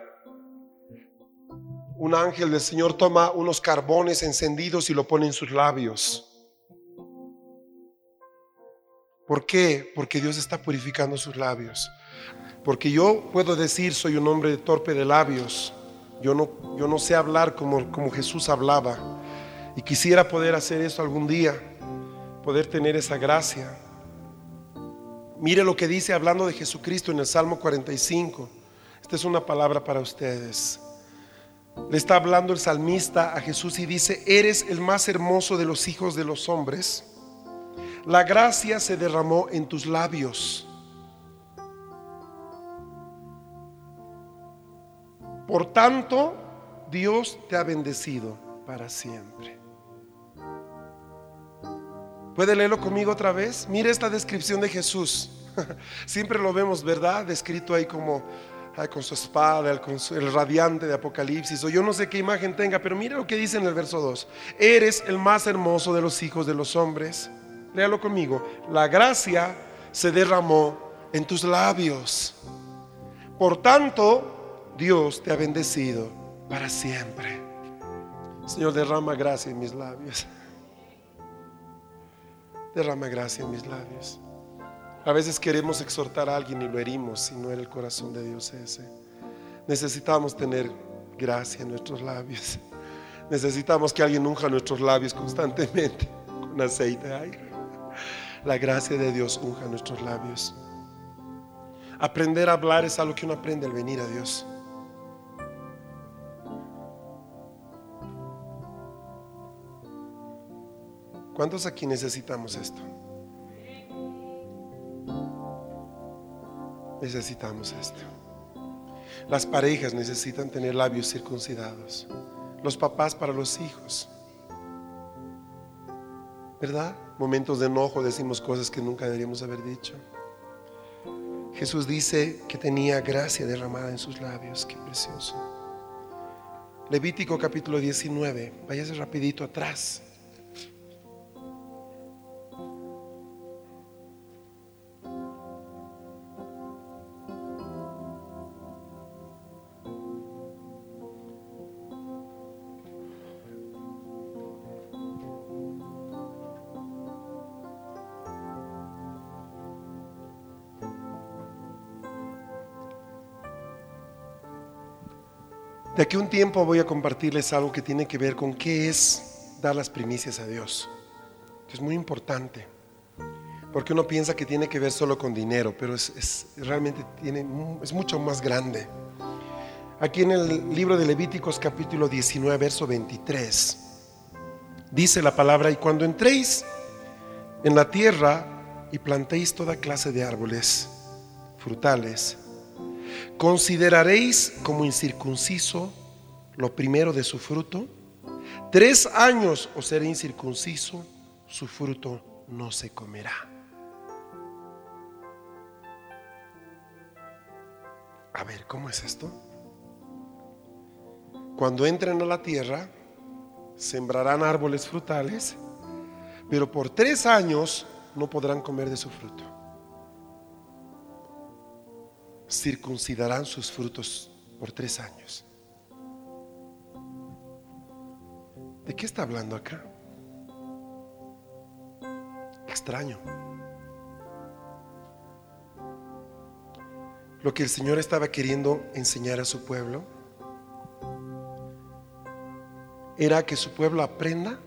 Un ángel del Señor toma unos carbones encendidos y lo pone en sus labios. ¿Por qué? Porque Dios está purificando sus labios. Porque yo puedo decir, soy un hombre torpe de labios. Yo no, yo no sé hablar como, como Jesús hablaba. Y quisiera poder hacer eso algún día, poder tener esa gracia. Mire lo que dice hablando de Jesucristo en el Salmo 45. Esta es una palabra para ustedes. Le está hablando el salmista a Jesús y dice, eres el más hermoso de los hijos de los hombres. La gracia se derramó en tus labios. Por tanto, Dios te ha bendecido para siempre. ¿Puede leerlo conmigo otra vez? Mire esta descripción de Jesús. Siempre lo vemos, ¿verdad? Descrito ahí como con su espada, el, con el radiante de Apocalipsis, o yo no sé qué imagen tenga, pero mira lo que dice en el verso 2. Eres el más hermoso de los hijos de los hombres. Léalo conmigo. La gracia se derramó en tus labios. Por tanto, Dios te ha bendecido para siempre. Señor, derrama gracia en mis labios. Derrama gracia en mis labios. A veces queremos exhortar a alguien y lo herimos y no era el corazón de Dios ese. Necesitamos tener gracia en nuestros labios. Necesitamos que alguien unja nuestros labios constantemente con aceite. La gracia de Dios unja nuestros labios. Aprender a hablar es algo que uno aprende al venir a Dios. ¿Cuántos aquí necesitamos esto? necesitamos esto. Las parejas necesitan tener labios circuncidados. Los papás para los hijos. ¿Verdad? Momentos de enojo decimos cosas que nunca deberíamos haber dicho. Jesús dice que tenía gracia derramada en sus labios. Qué precioso. Levítico capítulo 19. Váyase rapidito atrás. De aquí a un tiempo voy a compartirles algo que tiene que ver con qué es dar las primicias a Dios. Es muy importante. Porque uno piensa que tiene que ver solo con dinero, pero es, realmente tiene, es mucho más grande. Aquí en el libro de Levíticos capítulo 19, verso 23, dice la palabra, y cuando entréis en la tierra y plantéis toda clase de árboles frutales, consideraréis como incircunciso lo primero de su fruto. Tres años os seré incircunciso, su fruto no se comerá. A ver, ¿cómo es esto? Cuando entren a la tierra, sembrarán árboles frutales, pero por tres años no podrán comer de su fruto. Circuncidarán sus frutos por tres años. ¿De qué está hablando acá? Extraño. Lo que el Señor estaba queriendo enseñar a su pueblo era que su pueblo aprenda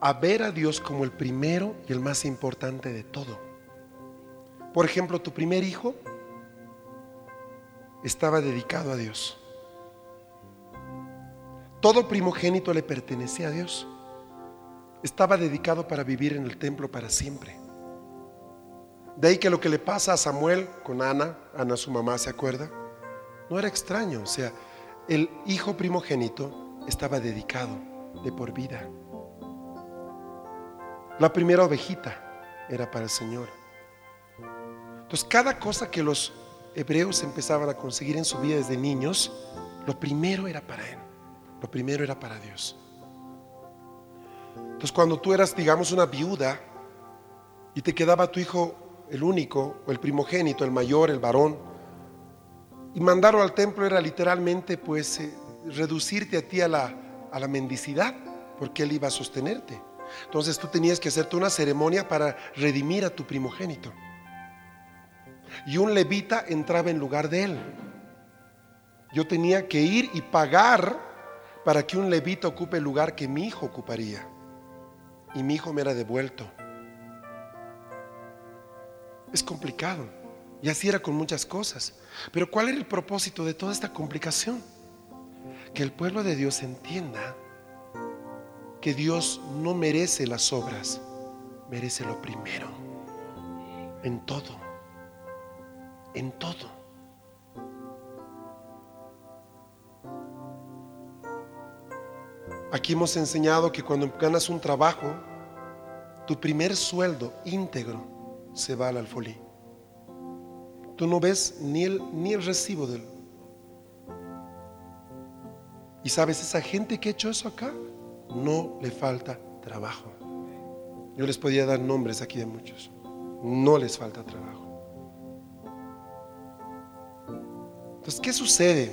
a ver a Dios como el primero y el más importante de todo. Por ejemplo, tu primer hijo estaba dedicado a Dios. Todo primogénito le pertenecía a Dios. Estaba dedicado para vivir en el templo para siempre. De ahí que lo que le pasa a Samuel con Ana, Ana su mamá, ¿se acuerda? No era extraño, o sea, el hijo primogénito estaba dedicado de por vida. La primera ovejita era para el Señor. Entonces, cada cosa que los hebreos empezaban a conseguir en su vida desde niños, lo primero era para Él, lo primero era para Dios. Entonces, cuando tú eras, digamos, una viuda y te quedaba tu hijo el único, o el primogénito, el mayor, el varón, y mandarlo al templo era literalmente, pues, eh, reducirte a ti a la, a la mendicidad, porque Él iba a sostenerte. Entonces tú tenías que hacerte una ceremonia para redimir a tu primogénito y un levita entraba en lugar de él. Yo tenía que ir y pagar para que un levita ocupe el lugar que mi hijo ocuparía. Y mi hijo me era devuelto. Es complicado. Y así era con muchas cosas. Pero ¿cuál era el propósito de toda esta complicación? Que el pueblo de Dios entienda que Dios no merece las obras, merece lo primero, en todo en todo. Aquí hemos enseñado que cuando ganas un trabajo tu primer sueldo íntegro se va al alfolí. Tú no ves ni el, ni el recibo del... Y sabes, esa gente que ha hecho eso acá, no le falta trabajo. Yo les podía dar nombres aquí de muchos. No les falta trabajo. Entonces, ¿qué sucede?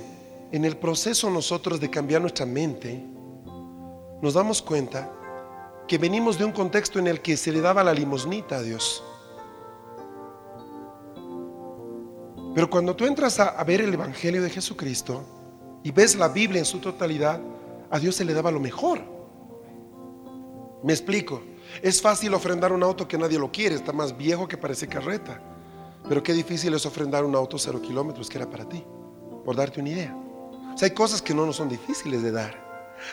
En el proceso nosotros de cambiar nuestra mente, nos damos cuenta que venimos de un contexto en el que se le daba la limosnita a Dios. Pero cuando tú entras a, ver el Evangelio de Jesucristo y ves la Biblia en su totalidad, a Dios se le daba lo mejor. Me explico. Es fácil ofrendar un auto que nadie lo quiere, está más viejo que parece carreta. Pero qué difícil es ofrendar un auto cero kilómetros que era para ti, por darte una idea. O hay cosas que no nos son difíciles de dar.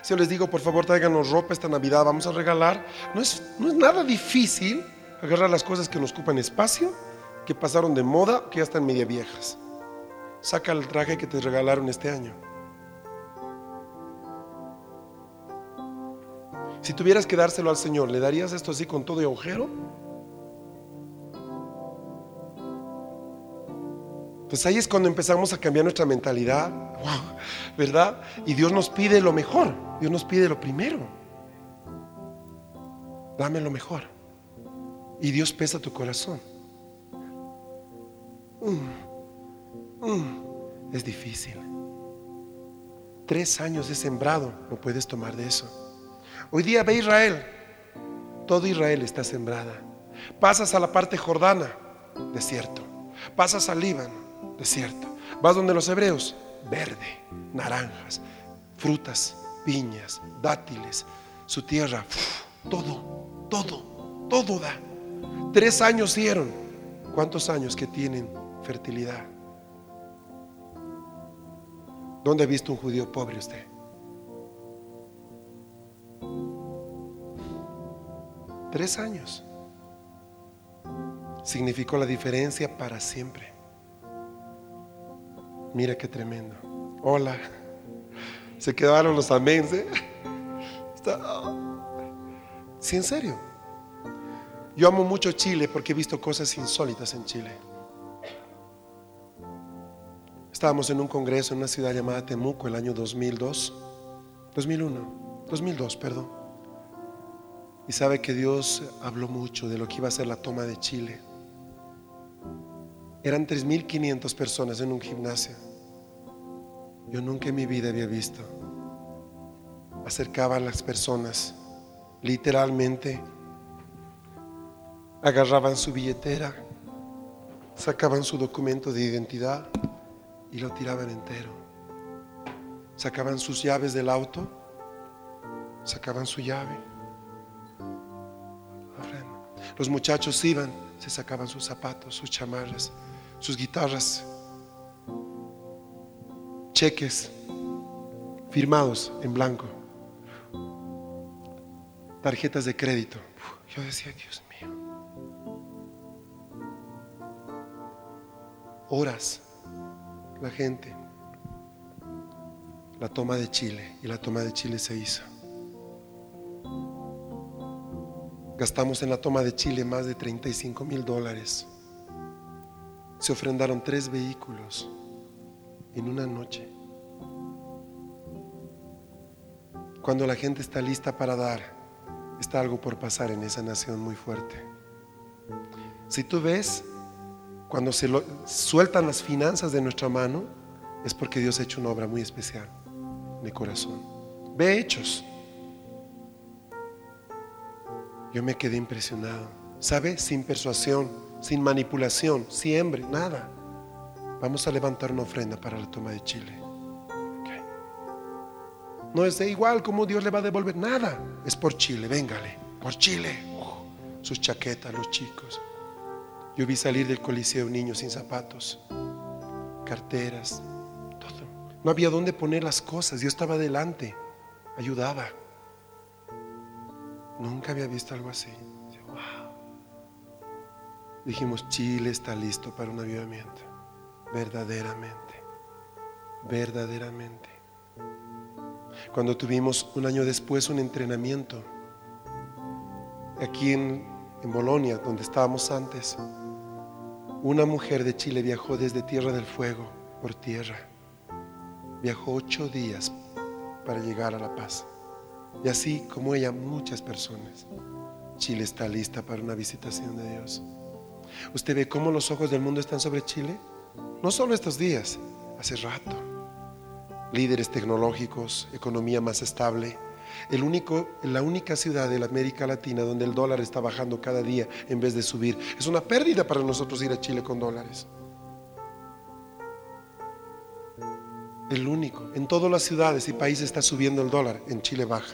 Si yo les digo, por favor, tráiganos ropa esta Navidad, vamos a regalar, no es, no es nada difícil agarrar las cosas que nos ocupan espacio, que pasaron de moda, que ya están media viejas. Saca el traje que te regalaron este año. Si tuvieras que dárselo al Señor, ¿le darías esto así con todo de agujero? Pues ahí es cuando empezamos a cambiar nuestra mentalidad, ¿verdad? Y Dios nos pide lo mejor, Dios nos pide lo primero. Dame lo mejor. Y Dios pesa tu corazón. Mm, mm, es difícil. Tres años de sembrado, no puedes tomar de eso. Hoy día ve Israel, todo Israel está sembrada. Pasas a la parte jordana, desierto. Pasas al Líbano, desierto. Vas donde los hebreos, verde, naranjas, frutas, piñas, dátiles, su tierra, todo, todo, todo da. Tres años dieron. ¿Cuántos años que tienen fertilidad? ¿Dónde ha visto un judío pobre usted? Tres años. Significó la diferencia para siempre. Mira qué tremendo. Hola. Se quedaron los amén. ¿sí? sí, en serio. Yo amo mucho Chile porque he visto cosas insólitas en Chile. Estábamos en un congreso en una ciudad llamada Temuco el año 2002, 2001, 2002, perdón. Y sabe que Dios habló mucho de lo que iba a ser la toma de Chile. Eran 3.500 personas en un gimnasio. Yo nunca en mi vida había visto. Acercaban las personas, literalmente, agarraban su billetera, sacaban su documento de identidad y lo tiraban entero. Sacaban sus llaves del auto, sacaban su llave. Los muchachos iban, se sacaban sus zapatos, sus chamarras, sus guitarras, cheques firmados en blanco, tarjetas de crédito. Yo decía, Dios mío, horas la gente, la toma de Chile, y la toma de Chile se hizo. Gastamos en la toma de Chile más de 35 mil dólares se ofrendaron tres vehículos en una noche. Cuando la gente está lista para dar, está algo por pasar en esa nación muy fuerte. Si tú ves, cuando se sueltan las finanzas de nuestra mano, es porque Dios ha hecho una obra muy especial de corazón. Ve hechos. Yo me quedé impresionado. ¿Sabe? Sin persuasión sin manipulación, siempre, nada. Vamos a levantar una ofrenda para la toma de Chile. No es de igual como Dios le va a devolver nada. Es por Chile, véngale, por Chile. sus chaquetas, los chicos. Yo vi salir del coliseo niños sin zapatos, carteras, todo. No había dónde poner las cosas. Yo estaba adelante, ayudaba. Nunca había visto algo así dijimos, Chile está listo para un avivamiento. Verdaderamente, verdaderamente. Cuando tuvimos un año después un entrenamiento aquí en, en Bolonia, donde estábamos antes, una mujer de Chile viajó desde Tierra del Fuego por tierra. Viajó ocho días para llegar a La Paz. Y así como ella, muchas personas. Chile está lista para una visitación de Dios. ¿Usted ve cómo los ojos del mundo están sobre Chile? No solo estos días, hace rato. Líderes tecnológicos, economía más estable. El único, la única ciudad de la América Latina donde el dólar está bajando cada día en vez de subir. Es una pérdida para nosotros ir a Chile con dólares. El único. En todas las ciudades y países está subiendo el dólar. En Chile baja.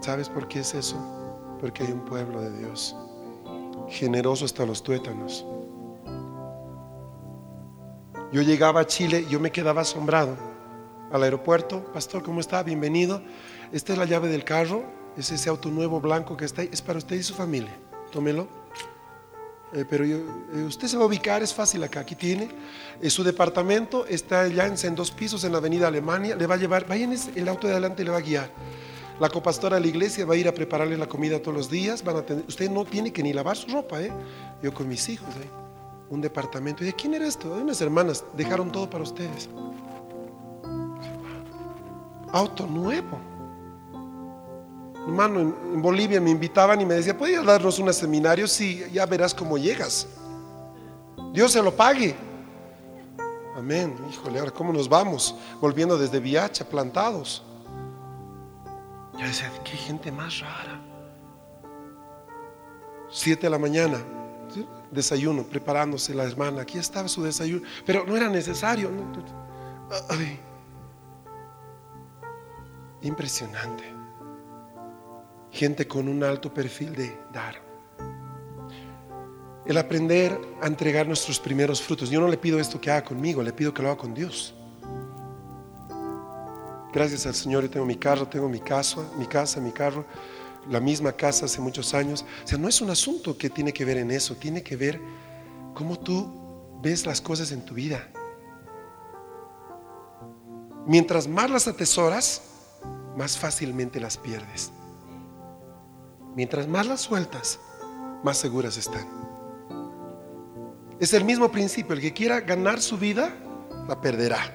¿Sabes por qué es eso? Porque hay un pueblo de Dios. Generoso hasta los tuétanos. Yo llegaba a Chile, yo me quedaba asombrado. Al aeropuerto, pastor, ¿cómo está? Bienvenido. Esta es la llave del carro. Es ese auto nuevo blanco que está ahí. Es para usted y su familia. Tómelo. Eh, pero eh, usted se va a ubicar, es fácil acá. Aquí tiene eh, su departamento, está ya en, en dos pisos en la avenida Alemania. Le va a llevar, vayan el auto de adelante y le va a guiar. La copastora de la iglesia va a ir a prepararle la comida todos los días. Van a tener, usted no tiene que ni lavar su ropa, ¿eh? Yo con mis hijos, ¿eh? Un departamento. ¿Y de quién era esto? De unas hermanas. Dejaron todo para ustedes. Auto nuevo. Hermano, en, Bolivia me invitaban y me decía, ¿podrías darnos un seminario? Sí, ya verás cómo llegas. Dios se lo pague. Amén. Híjole, ahora cómo nos vamos volviendo desde Viacha plantados. Yo decía, qué gente más rara. Siete de la mañana, desayuno, preparándose la hermana. Aquí estaba su desayuno, pero no era necesario. Impresionante. Gente con un alto perfil de dar. El aprender a entregar nuestros primeros frutos. Yo no le pido esto que haga conmigo, le pido que lo haga con Dios. Gracias al Señor, yo tengo mi carro, tengo mi casa, mi casa, mi carro, la misma casa hace muchos años. O sea, no es un asunto que tiene que ver en eso, tiene que ver cómo tú ves las cosas en tu vida. Mientras más las atesoras, más fácilmente las pierdes. Mientras más las sueltas, más seguras están. Es el mismo principio, el que quiera ganar su vida, la perderá.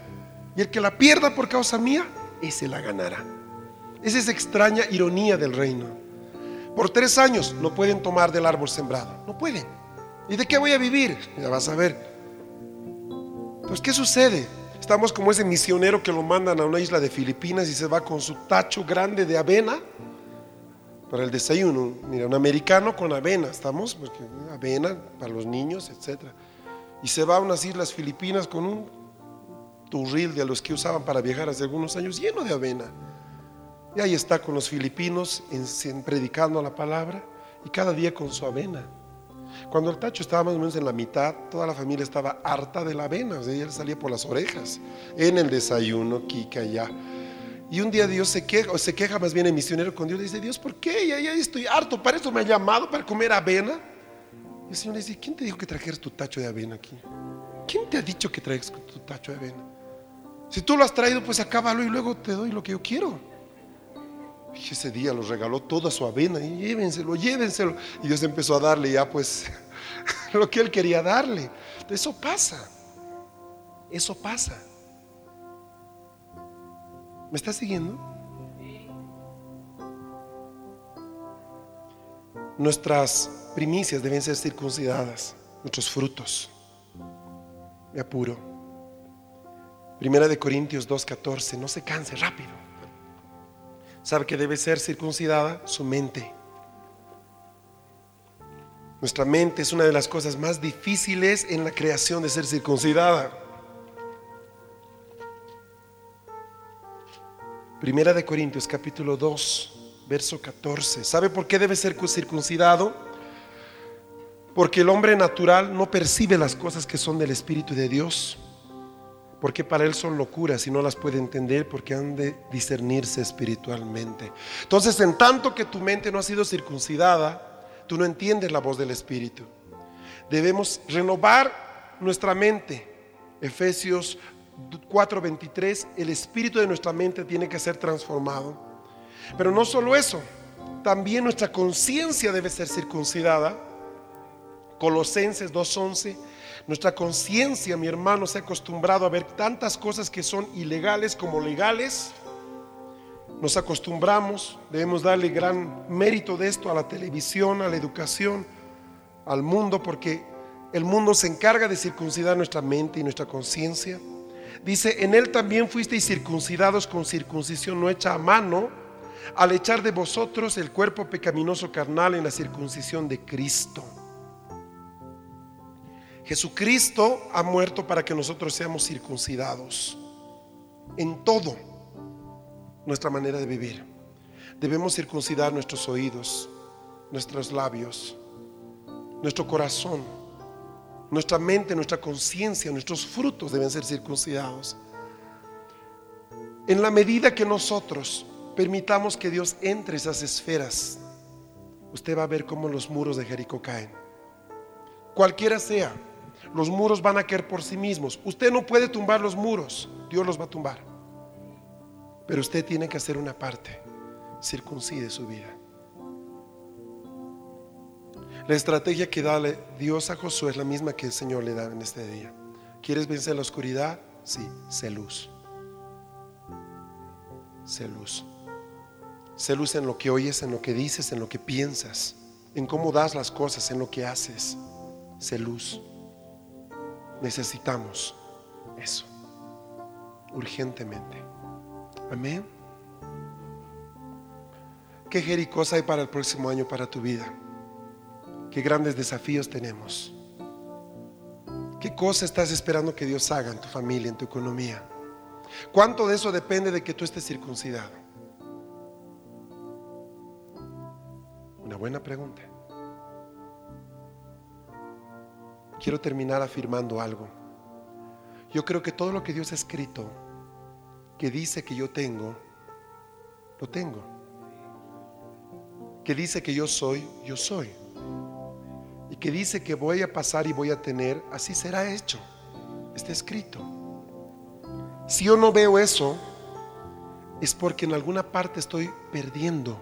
Y el que la pierda por causa mía, ese la ganará. Es esa extraña ironía del reino. Por tres años no pueden tomar del árbol sembrado. No pueden. ¿Y de qué voy a vivir? Ya vas a ver. Pues, ¿qué sucede? Estamos como ese misionero que lo mandan a una isla de Filipinas y se va con su tacho grande de avena para el desayuno. Mira, un americano con avena, ¿estamos? Porque avena para los niños, etc. Y se va a unas islas filipinas con un turril de los que usaban para viajar hace algunos años, lleno de avena. Y ahí está con los filipinos en, predicando la palabra y cada día con su avena. Cuando el tacho estaba más o menos en la mitad, toda la familia estaba harta de la avena, o sea, ella salía por las orejas, en el desayuno, Kika, allá. Y un día Dios se queja, o se queja más bien el misionero con Dios, le dice, Dios, ¿por qué? Ya, ya estoy harto, para eso me ha llamado, para comer avena. Y el Señor le dice, ¿quién te dijo que trajeras tu tacho de avena aquí? ¿Quién te ha dicho que traigas tu tacho de avena? Si tú lo has traído, pues acábalo y luego te doy lo que yo quiero. Y ese día lo regaló toda su avena y llévenselo, llévenselo. Y Dios empezó a darle ya pues lo que él quería darle. Eso pasa. Eso pasa. ¿Me estás siguiendo? Nuestras primicias deben ser circuncidadas, nuestros frutos. Me apuro. Primera de Corintios 2.14, no se canse rápido. ¿Sabe que debe ser circuncidada? Su mente. Nuestra mente es una de las cosas más difíciles en la creación de ser circuncidada. Primera de Corintios capítulo 2, verso 14. ¿Sabe por qué debe ser circuncidado? Porque el hombre natural no percibe las cosas que son del Espíritu de Dios porque para él son locuras y no las puede entender porque han de discernirse espiritualmente. Entonces, en tanto que tu mente no ha sido circuncidada, tú no entiendes la voz del Espíritu. Debemos renovar nuestra mente. Efesios 4:23, el espíritu de nuestra mente tiene que ser transformado. Pero no solo eso, también nuestra conciencia debe ser circuncidada. Colosenses 2.11. Nuestra conciencia, mi hermano, se ha acostumbrado a ver tantas cosas que son ilegales como legales. Nos acostumbramos, debemos darle gran mérito de esto a la televisión, a la educación, al mundo, porque el mundo se encarga de circuncidar nuestra mente y nuestra conciencia. Dice, en él también fuisteis circuncidados con circuncisión no hecha a mano, al echar de vosotros el cuerpo pecaminoso carnal en la circuncisión de Cristo. Jesucristo ha muerto para que nosotros seamos circuncidados en todo nuestra manera de vivir. Debemos circuncidar nuestros oídos, nuestros labios, nuestro corazón, nuestra mente, nuestra conciencia, nuestros frutos deben ser circuncidados. En la medida que nosotros permitamos que Dios entre esas esferas, usted va a ver cómo los muros de Jericó caen. Cualquiera sea, los muros van a caer por sí mismos. Usted no puede tumbar los muros, Dios los va a tumbar. Pero usted tiene que hacer una parte, circuncide su vida. La estrategia que da Dios a Josué es la misma que el Señor le da en este día. ¿Quieres vencer la oscuridad? Sí, sé luz. Sé luz. Sé luz en lo que oyes, en lo que dices, en lo que piensas, en cómo das las cosas, en lo que haces. Sé luz. Necesitamos eso. Urgentemente. Amén. ¿Qué Jericó hay para el próximo año para tu vida? qué grandes desafíos tenemos. ¿Qué cosa estás esperando que Dios haga en tu familia, en tu economía? ¿Cuánto de eso depende de que tú estés circuncidado? Una buena pregunta. Quiero terminar afirmando algo. Yo creo que todo lo que Dios ha escrito, que dice que yo tengo, lo tengo. Que dice que yo soy, yo soy y que dice que voy a pasar y voy a tener, así será hecho. Está escrito. Si yo no veo eso, es porque en alguna parte estoy perdiendo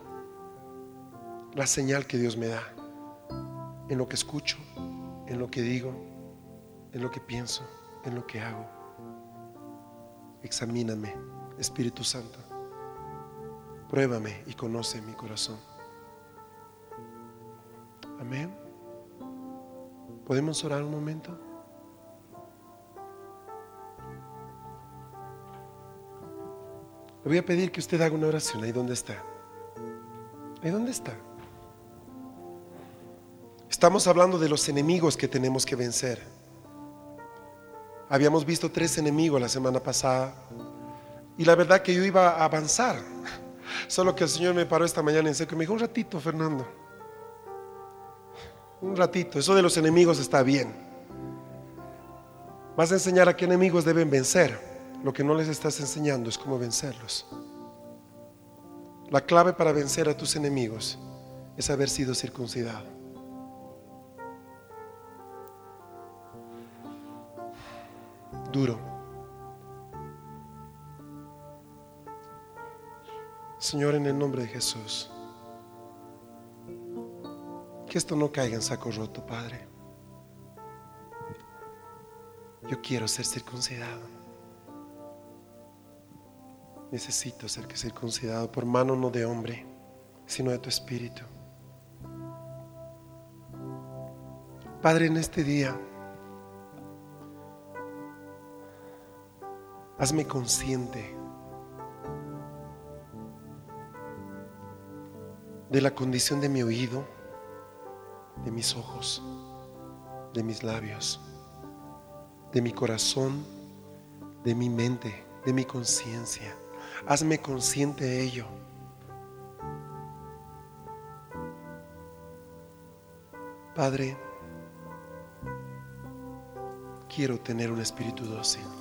la señal que Dios me da. En lo que escucho, en lo que digo, en lo que pienso, en lo que hago. Examíname, Espíritu Santo. Pruébame y conoce mi corazón. Amén. ¿Podemos orar un momento? Le voy a pedir que usted haga una oración ahí donde está. Ahí donde está. Estamos hablando de los enemigos que tenemos que vencer. Habíamos visto tres enemigos la semana pasada y la verdad que yo iba a avanzar. Solo que el Señor me paró esta mañana en seco y me dijo, un ratito, Fernando un ratito, eso de los enemigos está bien. Vas a enseñar a qué enemigos deben vencer. Lo que no les estás enseñando es cómo vencerlos. La clave para vencer a tus enemigos es haber sido circuncidado. Duro. Señor, en el nombre de Jesús. Que esto no caiga en saco roto, Padre. Yo quiero ser circuncidado. Necesito ser circuncidado por mano no de hombre, sino de tu espíritu. Padre, en este día, hazme consciente de la condición de mi oído de mis ojos, de mis labios, de mi corazón, de mi mente, de mi conciencia. Hazme consciente de ello. Padre, quiero tener un espíritu dócil.